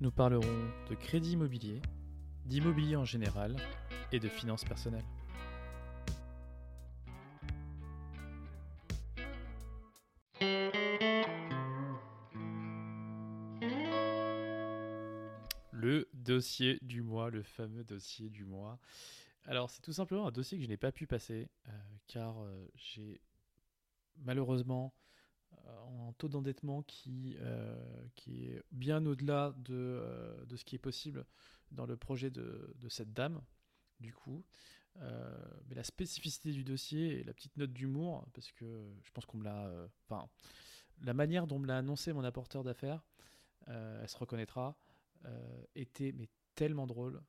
Nous parlerons de crédit immobilier, d'immobilier en général et de finances personnelles. Le dossier du mois, le fameux dossier du mois. Alors c'est tout simplement un dossier que je n'ai pas pu passer euh, car euh, j'ai malheureusement euh, un taux d'endettement qui, euh, qui est bien au-delà de, euh, de ce qui est possible dans le projet de, de cette dame, du coup. Euh, mais la spécificité du dossier et la petite note d'humour, parce que je pense qu'on me l'a... euh, Enfin, la manière dont me l'a annoncé mon apporteur d'affaires, euh, elle se reconnaîtra, euh, était mais tellement drôle.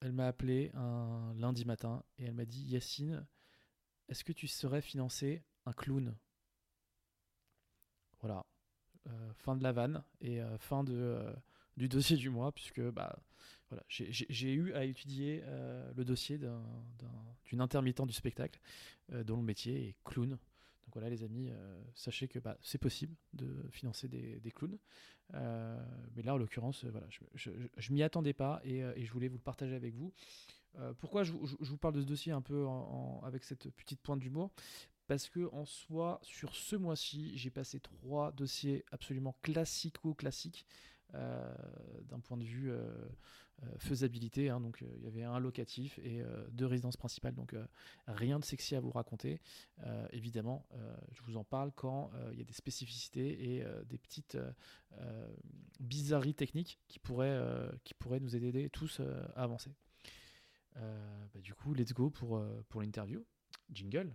Elle m'a appelé un lundi matin et elle m'a dit Yacine, est-ce que tu saurais financer un clown? Voilà. Euh, fin de la vanne et euh, fin de, euh, du dossier du mois, puisque bah, voilà, j'ai- eu à étudier le dossier d'un- d'un- d'une intermittente du spectacle dont le métier est clown. Donc voilà les amis, sachez que bah, c'est possible de financer des, des clowns. Mais là en l'occurrence, voilà, je, je, m'y attendais pas et, je voulais vous le partager avec vous. Pourquoi je, je- vous parle de ce dossier un peu avec cette petite pointe d'humour? Parce que en soi, sur ce mois-ci, j'ai passé trois dossiers absolument classico-classiques euh, d'un point de vue euh, euh, faisabilité. hein. donc, il y avait un locatif et deux résidences principales. Donc, rien de sexy à vous raconter. Évidemment, je vous en parle quand il y a des spécificités et des petites bizarreries techniques qui pourraient, nous aider tous à avancer. Bah, du coup, let's go pour l'interview. Jingle.